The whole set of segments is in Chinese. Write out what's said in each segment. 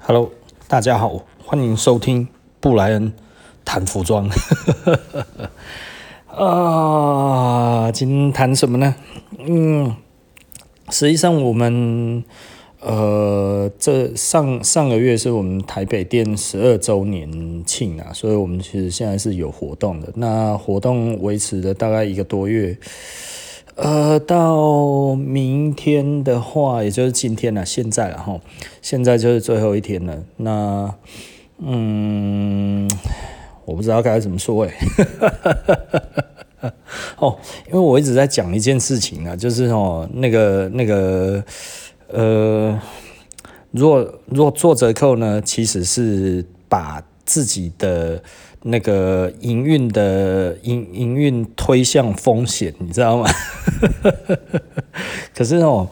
Hello，大家好，欢迎收听布莱恩谈服装。啊，今天谈什么呢？嗯，实际上我们呃，这上上个月是我们台北店十二周年庆啊，所以我们其实现在是有活动的。那活动维持了大概一个多月。呃，到明天的话，也就是今天了，现在了哈，现在就是最后一天了。那，嗯，我不知道该怎么说哎，哦，因为我一直在讲一件事情啊，就是哦，那个那个，呃，如果如果做折扣呢，其实是把自己的。那个营运的营营运推向风险，你知道吗？可是哦，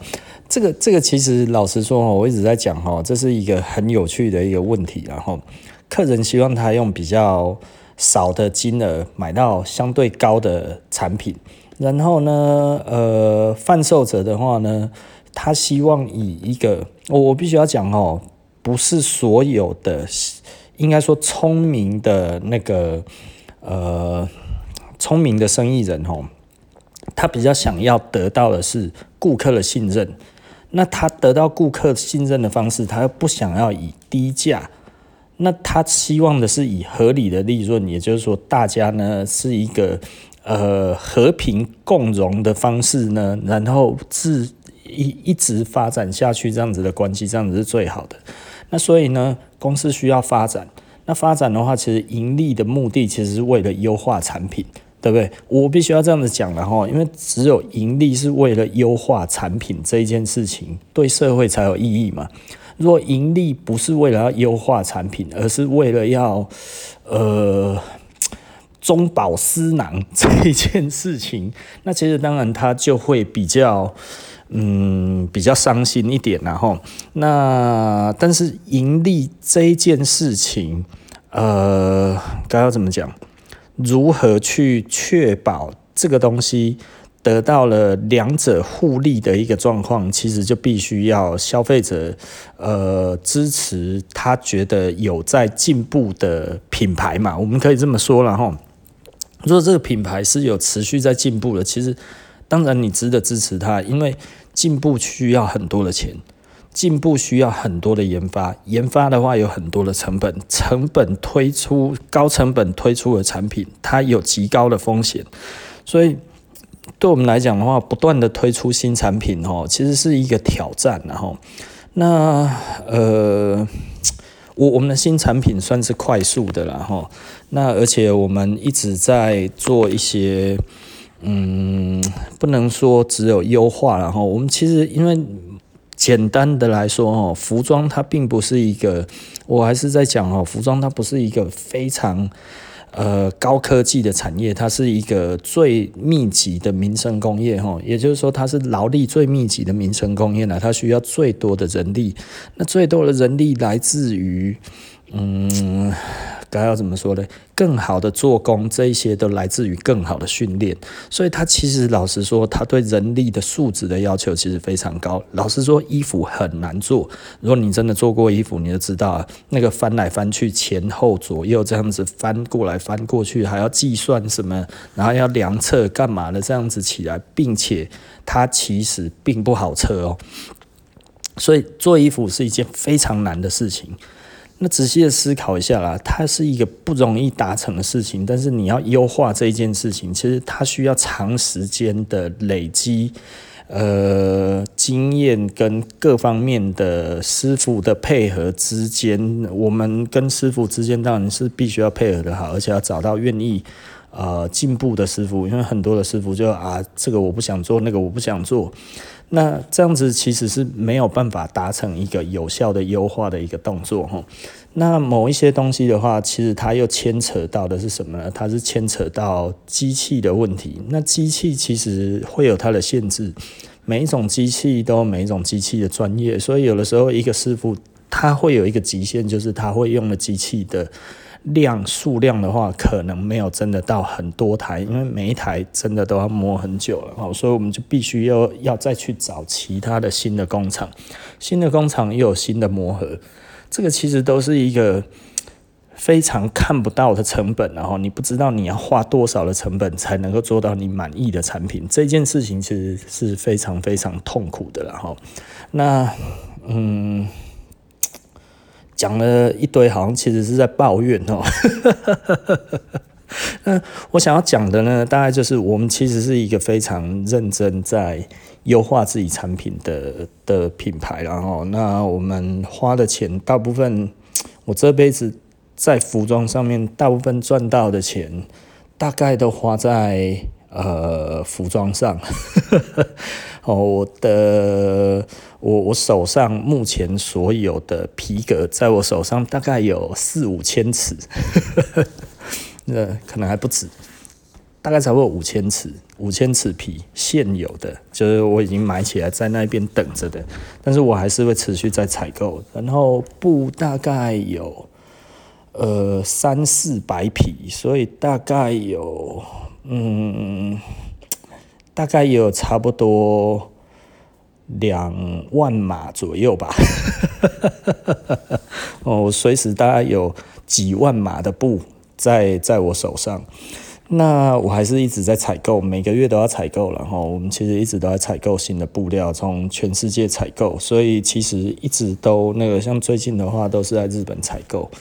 这个这个其实老实说哦，我一直在讲哦，这是一个很有趣的一个问题。然后客人希望他用比较少的金额买到相对高的产品，然后呢，呃，贩售者的话呢，他希望以一个我我必须要讲哦，不是所有的。应该说，聪明的那个呃，聪明的生意人哦，他比较想要得到的是顾客的信任。那他得到顾客信任的方式，他又不想要以低价。那他希望的是以合理的利润，也就是说，大家呢是一个呃和平共荣的方式呢，然后自一一直发展下去，这样子的关系，这样子是最好的。那所以呢，公司需要发展。那发展的话，其实盈利的目的其实是为了优化产品，对不对？我必须要这样子讲了哈，因为只有盈利是为了优化产品这一件事情，对社会才有意义嘛。如果盈利不是为了要优化产品，而是为了要呃中饱私囊这一件事情，那其实当然它就会比较。嗯，比较伤心一点，然后那但是盈利这件事情，呃，该要怎么讲？如何去确保这个东西得到了两者互利的一个状况？其实就必须要消费者呃支持他觉得有在进步的品牌嘛，我们可以这么说，然后如果这个品牌是有持续在进步的，其实。当然，你值得支持它，因为进步需要很多的钱，进步需要很多的研发，研发的话有很多的成本，成本推出高成本推出的产品，它有极高的风险，所以对我们来讲的话，不断的推出新产品哦，其实是一个挑战，然后那呃，我我们的新产品算是快速的了哈，那而且我们一直在做一些。嗯，不能说只有优化，然后我们其实因为简单的来说哦，服装它并不是一个，我还是在讲哦，服装它不是一个非常呃高科技的产业，它是一个最密集的民生工业哈，也就是说它是劳力最密集的民生工业呢，它需要最多的人力，那最多的人力来自于嗯。该要怎么说呢？更好的做工，这一些都来自于更好的训练，所以他其实老实说，他对人力的素质的要求其实非常高。老实说，衣服很难做。如果你真的做过衣服，你就知道啊，那个翻来翻去，前后左右这样子翻过来翻过去，还要计算什么，然后要量测干嘛的，这样子起来，并且它其实并不好测哦。所以做衣服是一件非常难的事情。那仔细的思考一下啦，它是一个不容易达成的事情，但是你要优化这一件事情，其实它需要长时间的累积，呃，经验跟各方面的师傅的配合之间，我们跟师傅之间当然是必须要配合的好，而且要找到愿意呃进步的师傅，因为很多的师傅就啊，这个我不想做，那个我不想做。那这样子其实是没有办法达成一个有效的优化的一个动作哈。那某一些东西的话，其实它又牵扯到的是什么呢？它是牵扯到机器的问题。那机器其实会有它的限制，每一种机器都有每一种机器的专业，所以有的时候一个师傅他会有一个极限，就是他会用的机器的。量数量的话，可能没有真的到很多台，因为每一台真的都要磨很久了哦，所以我们就必须要要再去找其他的新的工厂，新的工厂又有新的磨合，这个其实都是一个非常看不到的成本，然后你不知道你要花多少的成本才能够做到你满意的产品，这件事情其实是非常非常痛苦的，然后那嗯。讲了一堆，好像其实是在抱怨哦。那我想要讲的呢，大概就是我们其实是一个非常认真在优化自己产品的的品牌，然后那我们花的钱，大部分我这辈子在服装上面，大部分赚到的钱，大概都花在呃服装上。哦，我的我我手上目前所有的皮革，在我手上大概有四五千尺，那 可能还不止，大概差不多五千尺，五千尺皮现有的，就是我已经买起来在那边等着的，但是我还是会持续在采购，然后布大概有呃三四百匹，所以大概有嗯。大概有差不多两万码左右吧，哦，我随时大概有几万码的布在在我手上，那我还是一直在采购，每个月都要采购，然后我们其实一直都在采购新的布料，从全世界采购，所以其实一直都那个像最近的话都是在日本采购。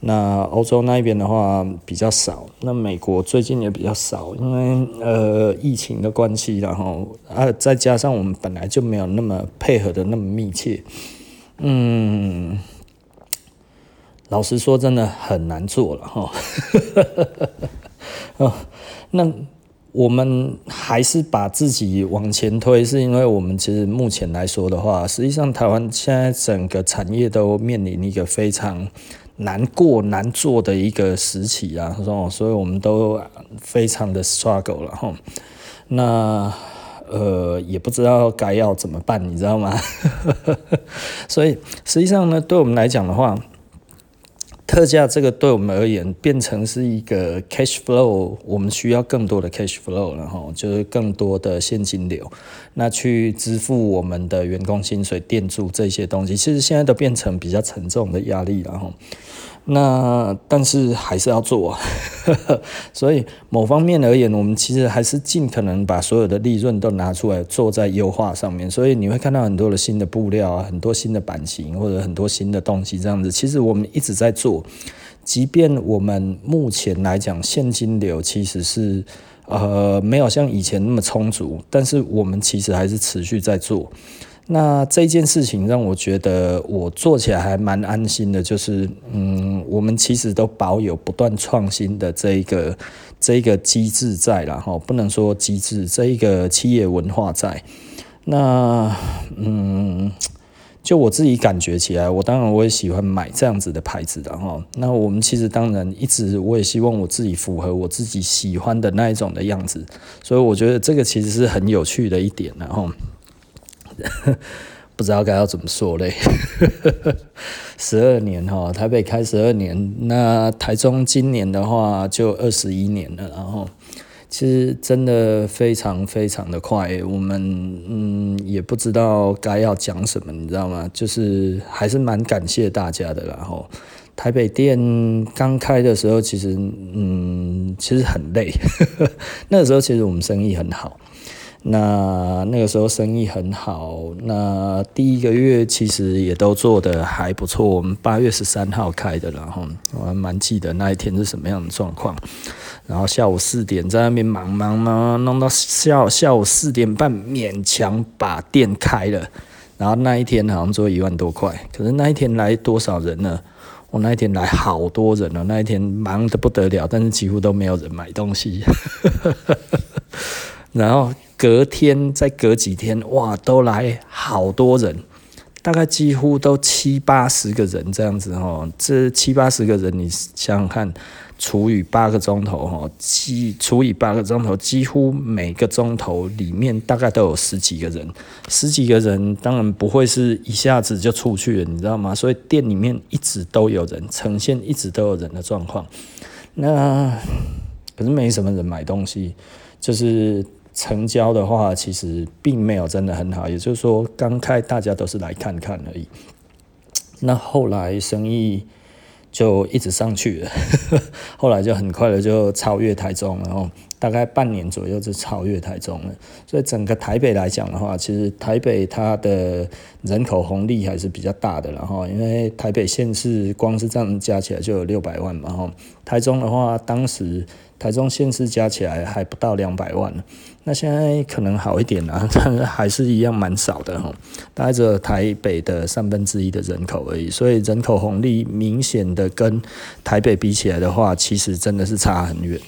那欧洲那边的话比较少，那美国最近也比较少，因为呃疫情的关系，然后啊再加上我们本来就没有那么配合的那么密切，嗯，老实说真的很难做了哈，哦，那我们还是把自己往前推，是因为我们其实目前来说的话，实际上台湾现在整个产业都面临一个非常。难过难做的一个时期啊，所以我们都非常的 struggle 了哈。那呃也不知道该要怎么办，你知道吗？所以实际上呢，对我们来讲的话，特价这个对我们而言变成是一个 cash flow，我们需要更多的 cash flow，然后就是更多的现金流，那去支付我们的员工薪水、店租这些东西，其实现在都变成比较沉重的压力，然后。那但是还是要做，啊 所以某方面而言，我们其实还是尽可能把所有的利润都拿出来做在优化上面。所以你会看到很多的新的布料啊，很多新的版型或者很多新的东西这样子。其实我们一直在做，即便我们目前来讲现金流其实是呃没有像以前那么充足，但是我们其实还是持续在做。那这件事情让我觉得我做起来还蛮安心的，就是嗯，我们其实都保有不断创新的这一个这一个机制在，然后不能说机制，这一个企业文化在。那嗯，就我自己感觉起来，我当然我也喜欢买这样子的牌子的哈。那我们其实当然一直我也希望我自己符合我自己喜欢的那一种的样子，所以我觉得这个其实是很有趣的一点，然后。不知道该要怎么说嘞。十二年哈，台北开十二年，那台中今年的话就二十一年了。然后其实真的非常非常的快，我们嗯也不知道该要讲什么，你知道吗？就是还是蛮感谢大家的。然后台北店刚开的时候，其实嗯其实很累，那个时候其实我们生意很好。那那个时候生意很好，那第一个月其实也都做得还不错。我们八月十三号开的，然后我还蛮记得那一天是什么样的状况。然后下午四点在那边忙忙忙，弄到下下午四点半勉强把店开了。然后那一天好像做一万多块，可是那一天来多少人呢？我那一天来好多人了，那一天忙得不得了，但是几乎都没有人买东西。然后。隔天再隔几天，哇，都来好多人，大概几乎都七八十个人这样子哦。这七八十个人，你想想看，除以八个钟头哈，几除以八个钟头，几乎每个钟头里面大概都有十几个人，十几个人当然不会是一下子就出去了，你知道吗？所以店里面一直都有人，呈现一直都有人的状况。那可是没什么人买东西，就是。成交的话，其实并没有真的很好，也就是说，刚开大家都是来看看而已。那后来生意就一直上去了，后来就很快的就超越台中，然后大概半年左右就超越台中了。所以整个台北来讲的话，其实台北它的人口红利还是比较大的，然后因为台北县市光是这样加起来就有六百万嘛，然后台中的话当时。台中县市加起来还不到两百万，那现在可能好一点啦，但是还是一样蛮少的哈，大概只有台北的三分之一的人口而已，所以人口红利明显的跟台北比起来的话，其实真的是差很远。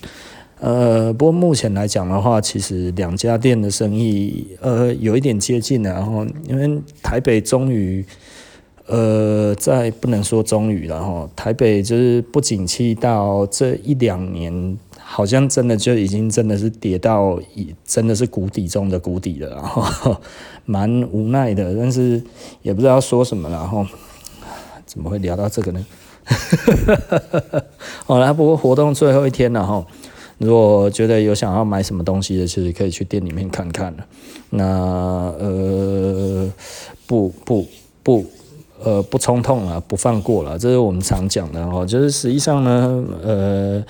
呃，不过目前来讲的话，其实两家店的生意呃有一点接近了，然后因为台北终于。呃，在不能说终于了哈，台北就是不景气到这一两年，好像真的就已经真的是跌到真的是谷底中的谷底了，然后 蛮无奈的，但是也不知道说什么了，然后怎么会聊到这个呢？好了，不过活动最后一天了哈，如果觉得有想要买什么东西的，其实可以去店里面看看。那呃，不不不。呃，不冲动了，不放过了，这是我们常讲的哦。就是实际上呢，呃，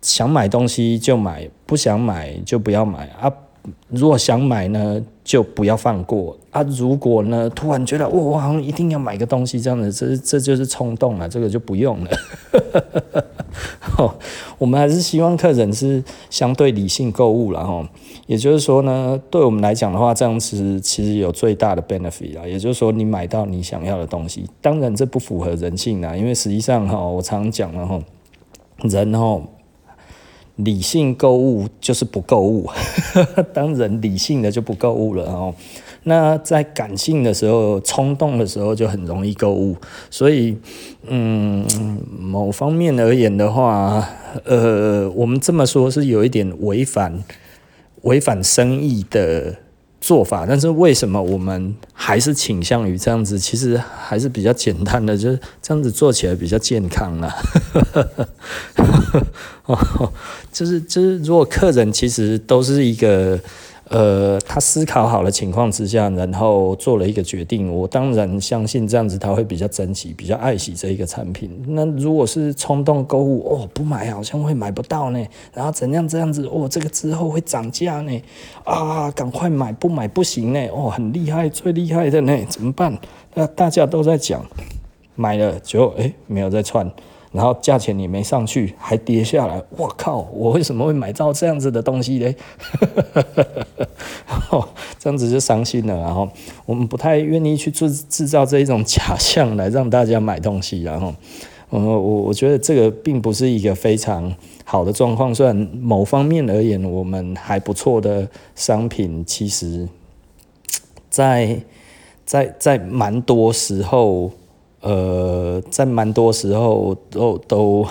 想买东西就买，不想买就不要买啊。如果想买呢，就不要放过啊。如果呢，突然觉得我好像一定要买个东西，这样子，这这就是冲动了，这个就不用了。哦，我们还是希望客人是相对理性购物了哈。也就是说呢，对我们来讲的话，这样子其实有最大的 benefit 啊。也就是说，你买到你想要的东西，当然这不符合人性啊，因为实际上哈，我常常讲了哈，人哈理性购物就是不购物，当人理性的就不购物了哦。那在感性的时候、冲动的时候就很容易购物，所以，嗯，某方面而言的话，呃，我们这么说是有一点违反违反生意的做法，但是为什么我们还是倾向于这样子？其实还是比较简单的，就是这样子做起来比较健康啦。就是就是，如果客人其实都是一个。呃，他思考好了情况之下，然后做了一个决定。我当然相信这样子他会比较珍惜、比较爱惜这一个产品。那如果是冲动购物，哦，不买好像会买不到呢。然后怎样这样子，哦，这个之后会涨价呢？啊，赶快买，不买不行呢。哦，很厉害，最厉害的呢，怎么办？那大家都在讲，买了就诶，没有再穿。然后价钱也没上去，还跌下来。我靠！我为什么会买到这样子的东西呢？这样子就伤心了。然后我们不太愿意去制制造这一种假象来让大家买东西。然后，我我我觉得这个并不是一个非常好的状况。虽然某方面而言，我们还不错的商品，其实，在在在蛮多时候。呃，在蛮多时候都都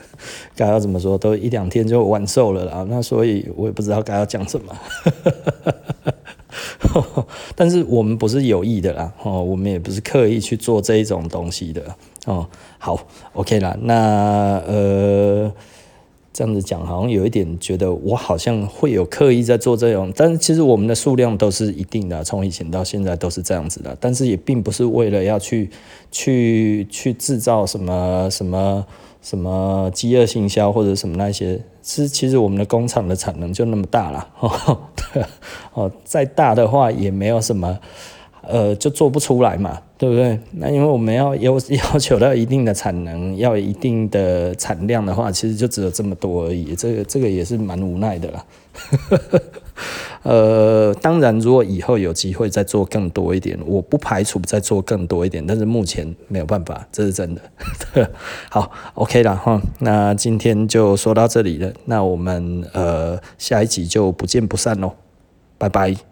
该要怎么说，都一两天就完售了啦。那所以我也不知道该要讲什么。但是我们不是有意的啦，哦，我们也不是刻意去做这一种东西的哦。好，OK 啦，那呃。这样子讲好像有一点觉得我好像会有刻意在做这种，但是其实我们的数量都是一定的，从以前到现在都是这样子的，但是也并不是为了要去去去制造什么什么什么饥饿行销或者什么那些，是其实我们的工厂的产能就那么大了，哦，再大的话也没有什么。呃，就做不出来嘛，对不对？那因为我们要要 要求到一定的产能，要一定的产量的话，其实就只有这么多而已。这个这个也是蛮无奈的啦。呃，当然，如果以后有机会再做更多一点，我不排除再做更多一点，但是目前没有办法，这是真的。好，OK 了哈。那今天就说到这里了，那我们呃下一集就不见不散喽，拜拜。